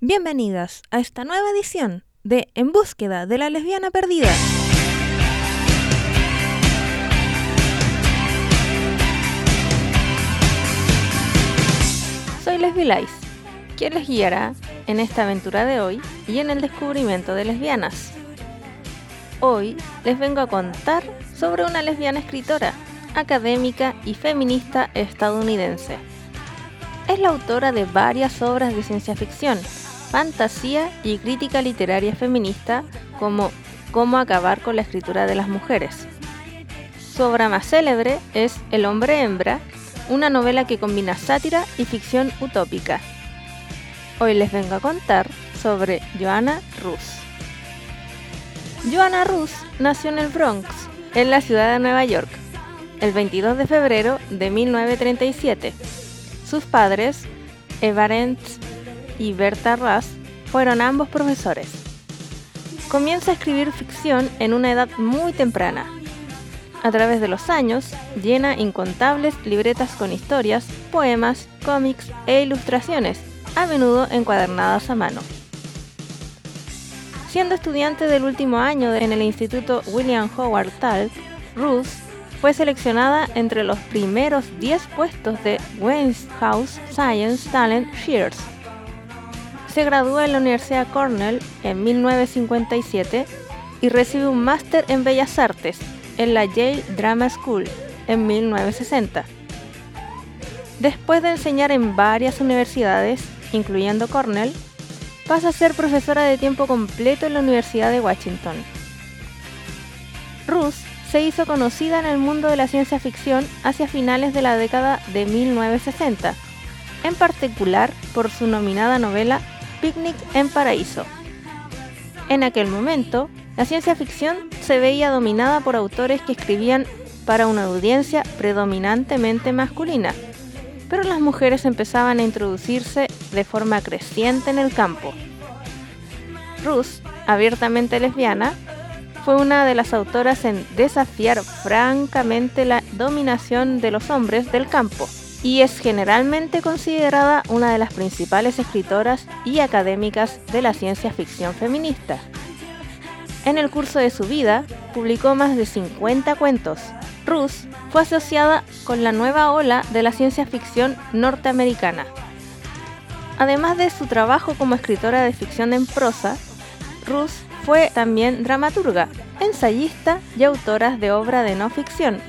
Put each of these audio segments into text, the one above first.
Bienvenidas a esta nueva edición de En búsqueda de la lesbiana perdida. Soy Lice, quien les guiará en esta aventura de hoy y en el descubrimiento de lesbianas. Hoy les vengo a contar sobre una lesbiana escritora, académica y feminista estadounidense. Es la autora de varias obras de ciencia ficción, fantasía y crítica literaria feminista como Cómo acabar con la escritura de las mujeres. Su obra más célebre es El hombre hembra, una novela que combina sátira y ficción utópica. Hoy les vengo a contar sobre Joanna Rus. Joanna Rus nació en el Bronx, en la ciudad de Nueva York, el 22 de febrero de 1937. Sus padres, Evarent y Berta Russ, fueron ambos profesores. Comienza a escribir ficción en una edad muy temprana. A través de los años, llena incontables libretas con historias, poemas, cómics e ilustraciones, a menudo encuadernadas a mano. Siendo estudiante del último año en el Instituto William Howard Taft, Ruth fue seleccionada entre los primeros 10 puestos de House Science Talent Shears. Se graduó en la Universidad Cornell en 1957 y recibe un máster en Bellas Artes en la Yale Drama School en 1960. Después de enseñar en varias universidades, incluyendo Cornell, pasa a ser profesora de tiempo completo en la Universidad de Washington. Ruth se hizo conocida en el mundo de la ciencia ficción hacia finales de la década de 1960, en particular por su nominada novela Picnic en Paraíso. En aquel momento, la ciencia ficción se veía dominada por autores que escribían para una audiencia predominantemente masculina, pero las mujeres empezaban a introducirse de forma creciente en el campo. Ruth, abiertamente lesbiana, fue una de las autoras en desafiar francamente la dominación de los hombres del campo y es generalmente considerada una de las principales escritoras y académicas de la ciencia ficción feminista. En el curso de su vida, publicó más de 50 cuentos, Ruth fue asociada con la nueva ola de la ciencia ficción norteamericana. Además de su trabajo como escritora de ficción en prosa, Ruth fue también dramaturga, ensayista y autora de obra de no ficción,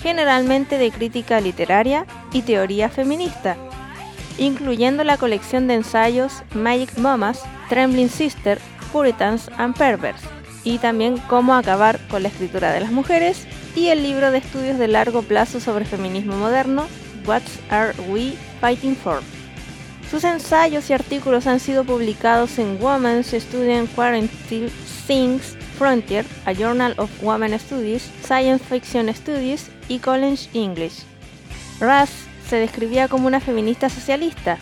generalmente de crítica literaria y teoría feminista, incluyendo la colección de ensayos Magic Mamas, Trembling Sister, Puritans and Perverts, y también Cómo acabar con la escritura de las mujeres y el libro de estudios de largo plazo sobre feminismo moderno, What Are We Fighting For? Sus ensayos y artículos han sido publicados en Women's Student Quarantine Things Frontier, a Journal of Women Studies, Science Fiction Studies y College English. Russ se describía como una feminista socialista,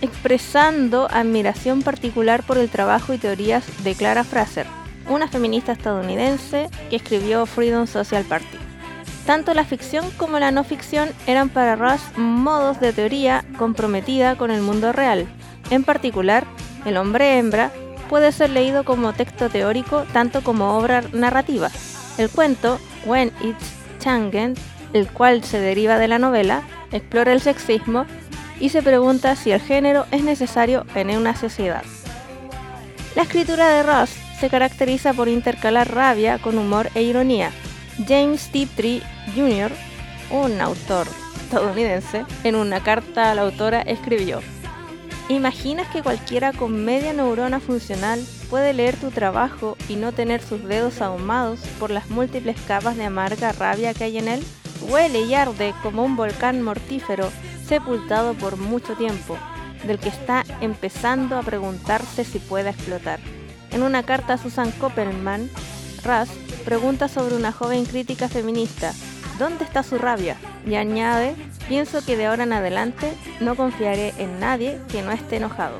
expresando admiración particular por el trabajo y teorías de Clara Fraser, una feminista estadounidense que escribió Freedom Social Party. Tanto la ficción como la no ficción eran para Russ modos de teoría comprometida con el mundo real. En particular, El hombre hembra puede ser leído como texto teórico tanto como obra narrativa. El cuento, When It's Changen, el cual se deriva de la novela, explora el sexismo y se pregunta si el género es necesario en una sociedad. La escritura de Ross se caracteriza por intercalar rabia con humor e ironía. James Tiptree Jr., un autor estadounidense, en una carta a la autora escribió, ¿Imaginas que cualquiera con media neurona funcional puede leer tu trabajo y no tener sus dedos ahumados por las múltiples capas de amarga rabia que hay en él? Huele y arde como un volcán mortífero sepultado por mucho tiempo, del que está empezando a preguntarse si puede explotar. En una carta a Susan Koppelman, Ras pregunta sobre una joven crítica feminista, ¿dónde está su rabia? Y añade, Pienso que de ahora en adelante no confiaré en nadie que no esté enojado.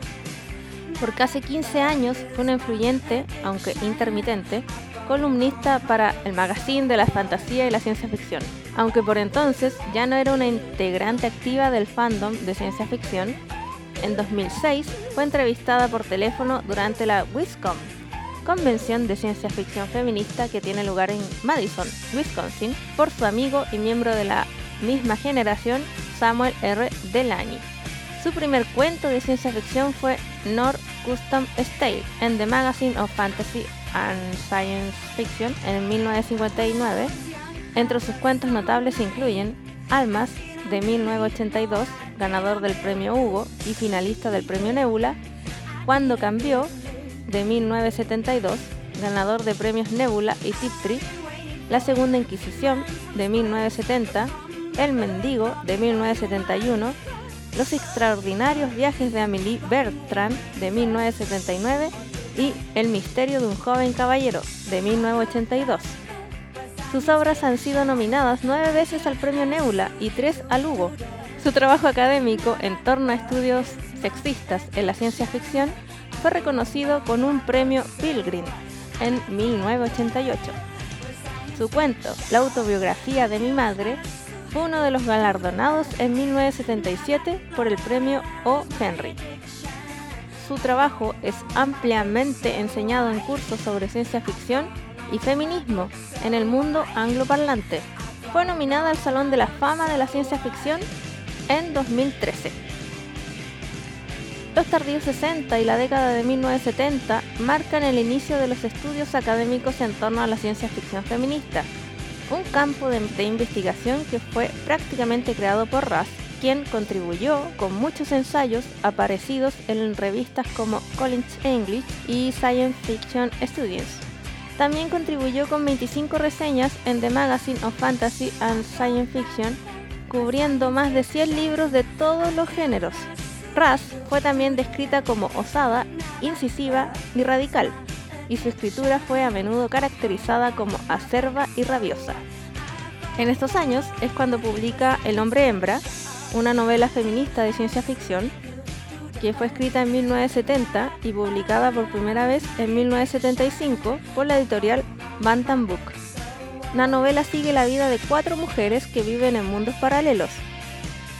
Por casi 15 años fue una influyente, aunque intermitente, columnista para el magazine de la fantasía y la ciencia ficción. Aunque por entonces ya no era una integrante activa del fandom de ciencia ficción, en 2006 fue entrevistada por teléfono durante la WISCOM, convención de ciencia ficción feminista que tiene lugar en Madison, Wisconsin, por su amigo y miembro de la misma generación, Samuel R. Delany. Su primer cuento de ciencia ficción fue North Custom State en The Magazine of Fantasy and Science Fiction en 1959. Entre sus cuentos notables incluyen Almas de 1982, ganador del premio Hugo y finalista del premio Nebula, Cuando cambió de 1972, ganador de premios Nebula y Tiptree, La Segunda Inquisición de 1970, el Mendigo de 1971, Los extraordinarios viajes de Amélie Bertrand de 1979 y El misterio de un joven caballero de 1982. Sus obras han sido nominadas nueve veces al Premio Nebula y tres al Hugo. Su trabajo académico en torno a estudios sexistas en la ciencia ficción fue reconocido con un premio Pilgrim en 1988. Su cuento, La autobiografía de mi madre, fue uno de los galardonados en 1977 por el premio O. Henry. Su trabajo es ampliamente enseñado en cursos sobre ciencia ficción y feminismo en el mundo angloparlante. Fue nominada al Salón de la Fama de la Ciencia Ficción en 2013. Los tardíos 60 y la década de 1970 marcan el inicio de los estudios académicos en torno a la ciencia ficción feminista, un campo de, investigación que fue prácticamente creado por Russ, quien contribuyó con muchos ensayos aparecidos en revistas como College English y Science Fiction Studies. También contribuyó con 25 reseñas en The Magazine of Fantasy and Science Fiction, cubriendo más de 100 libros de todos los géneros. Russ fue también descrita como osada, incisiva y radical, y su escritura fue a menudo caracterizada como acerba y rabiosa. En estos años es cuando publica El hombre hembra, una novela feminista de ciencia ficción, que fue escrita en 1970 y publicada por primera vez en 1975 por la editorial Bantam Book. La novela sigue la vida de cuatro mujeres que viven en mundos paralelos,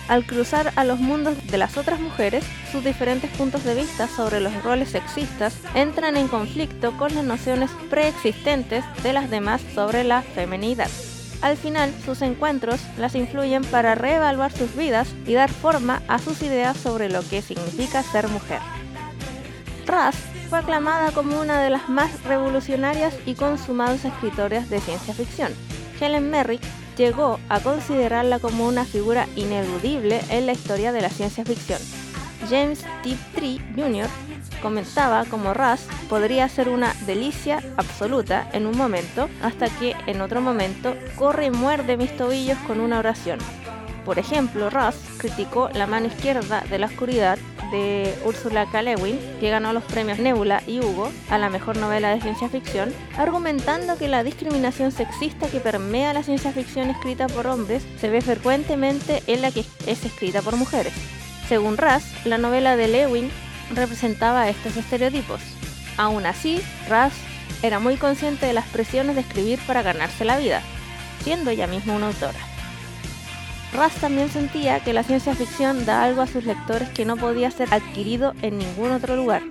al cruzar a los mundos de las otras mujeres, sus diferentes puntos de vista sobre los roles sexistas entran en conflicto con las nociones preexistentes de las demás sobre la feminidad. Al final, sus encuentros las influyen para reevaluar sus vidas y dar forma a sus ideas sobre lo que significa ser mujer. Russ fue aclamada como una de las más revolucionarias y consumadas escritoras de ciencia ficción. Helen Merrick llegó a considerarla como una figura ineludible en la historia de la ciencia ficción. James Tiptree Jr. comentaba como Russ podría ser una delicia absoluta en un momento, hasta que en otro momento corre y muerde mis tobillos con una oración. Por ejemplo, Russ criticó La mano izquierda de la oscuridad de Ursula K. Lewin, que ganó los premios Nebula y Hugo a la mejor novela de ciencia ficción, argumentando que la discriminación sexista que permea la ciencia ficción escrita por hombres se ve frecuentemente en la que es escrita por mujeres. Según Russ, la novela de Lewin representaba estos estereotipos. Aún así, Russ era muy consciente de las presiones de escribir para ganarse la vida, siendo ella misma una autora. Russ también sentía que la ciencia ficción da algo a sus lectores que no podía ser adquirido en ningún otro lugar.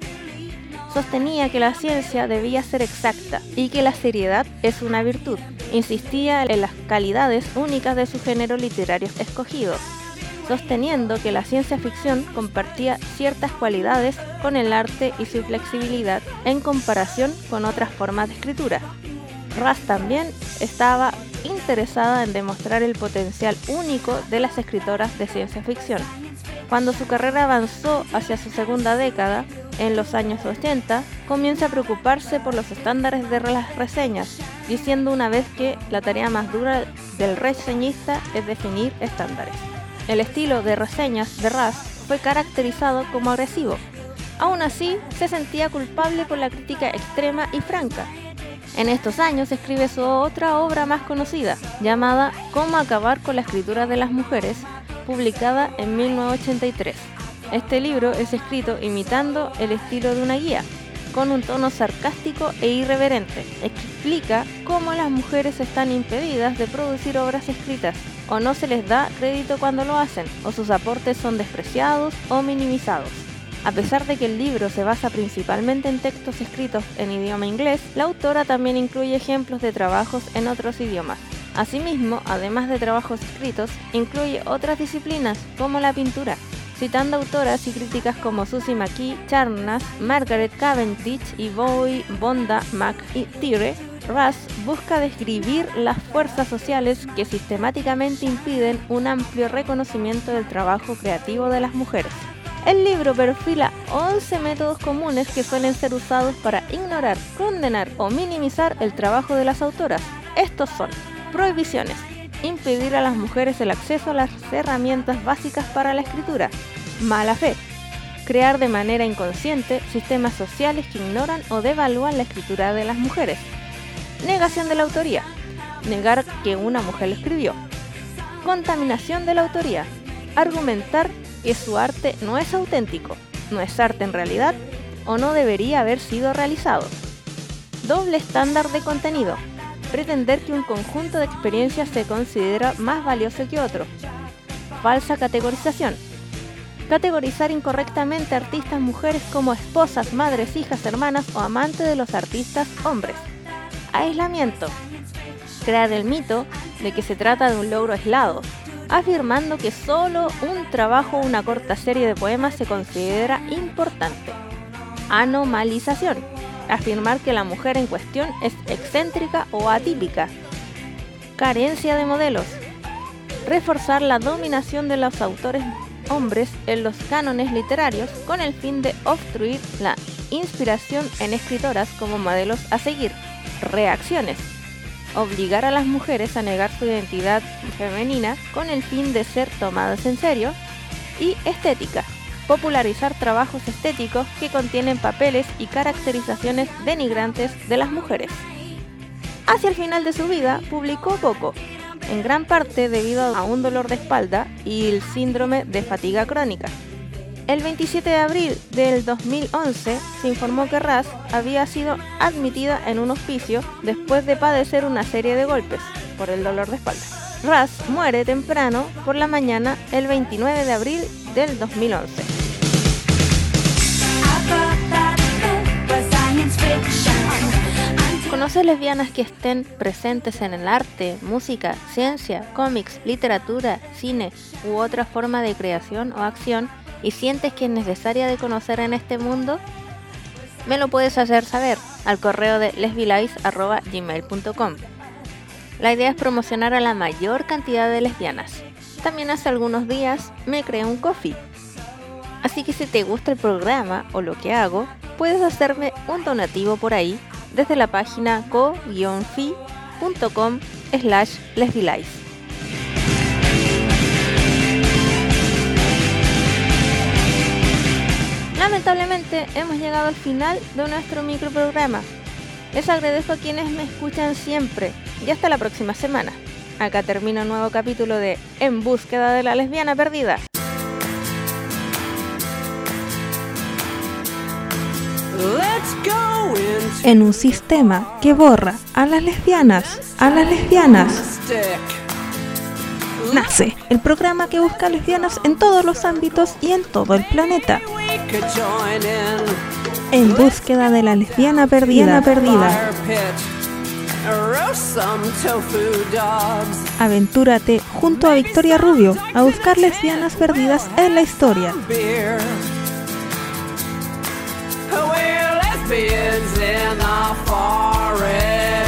Sostenía que la ciencia debía ser exacta y que la seriedad es una virtud. Insistía en las calidades únicas de su género literario escogido, sosteniendo que la ciencia ficción compartía ciertas cualidades con el arte y su flexibilidad en comparación con otras formas de escritura. Russ también estaba interesada en demostrar el potencial único de las escritoras de ciencia ficción. Cuando su carrera avanzó hacia su segunda década, en los años 80, comienza a preocuparse por los estándares de las reseñas, diciendo una vez que la tarea más dura del reseñista es definir estándares. El estilo de reseñas de Raz fue caracterizado como agresivo. Aún así, se sentía culpable por la crítica extrema y franca. En estos años escribe su otra obra más conocida, llamada Cómo acabar con la escritura de las mujeres, publicada en 1983. Este libro es escrito imitando el estilo de una guía, con un tono sarcástico e irreverente. Explica cómo las mujeres están impedidas de producir obras escritas, o no se les da crédito cuando lo hacen, o sus aportes son despreciados o minimizados. A pesar de que el libro se basa principalmente en textos escritos en idioma inglés, la autora también incluye ejemplos de trabajos en otros idiomas. Asimismo, además de trabajos escritos, incluye otras disciplinas como la pintura, citando autoras y críticas como Susie McKee, Charnas, Margaret Cavendish y Bowie, Bonda, Tire. Russ busca describir las fuerzas sociales que sistemáticamente impiden un amplio reconocimiento del trabajo creativo de las mujeres. El libro perfila 11 métodos comunes que suelen ser usados para ignorar, condenar o minimizar el trabajo de las autoras. Estos son Prohibiciones. Impedir a las mujeres el acceso a las herramientas básicas para la escritura. Mala fe. Crear de manera inconsciente sistemas sociales que ignoran o devalúan la escritura de las mujeres. Negación de la autoría. Negar que una mujer lo escribió. Contaminación de la autoría. Argumentar que su arte no es auténtico, no es arte en realidad o no debería haber sido realizado. Doble estándar de contenido pretender que un conjunto de experiencias se considera más valioso que otro. Falsa categorización. Categorizar incorrectamente artistas mujeres como esposas, madres, hijas, hermanas o amantes de los artistas hombres. Aislamiento. Crear el mito de que se trata de un logro aislado, afirmando que solo un trabajo o una corta serie de poemas se considera importante. Anomalización afirmar que la mujer en cuestión es excéntrica o atípica. Carencia de modelos. Reforzar la dominación de los autores hombres en los cánones literarios con el fin de obstruir la inspiración en escritoras como modelos a seguir. Reacciones. Obligar a las mujeres a negar su identidad femenina con el fin de ser tomadas en serio. Y estética popularizar trabajos estéticos que contienen papeles y caracterizaciones denigrantes de las mujeres. Hacia el final de su vida publicó poco, en gran parte debido a un dolor de espalda y el síndrome de fatiga crónica. El 27 de abril del 2011 se informó que Raz había sido admitida en un hospicio después de padecer una serie de golpes por el dolor de espalda. Raz muere temprano por la mañana el 29 de abril del 2011. ¿Conoces lesbianas que estén presentes en el arte, música, ciencia, cómics, literatura, cine u otra forma de creación o acción y sientes que es necesaria de conocer en este mundo? Me lo puedes hacer saber al correo de lesbilice.gmail.com. La idea es promocionar a la mayor cantidad de lesbianas. También hace algunos días me creé un coffee. Así que si te gusta el programa o lo que hago, puedes hacerme un donativo por ahí desde la página co-fi.com slash Lamentablemente hemos llegado al final de nuestro microprograma. Les agradezco a quienes me escuchan siempre y hasta la próxima semana. Acá termina un nuevo capítulo de En búsqueda de la lesbiana perdida. En un sistema que borra a las lesbianas, a las lesbianas. Nace el programa que busca lesbianas en todos los ámbitos y en todo el planeta. En búsqueda de la lesbiana perdida. perdida. Aventúrate junto a Victoria Rubio a buscar lesbianas perdidas en la historia. We're lesbians in the forest.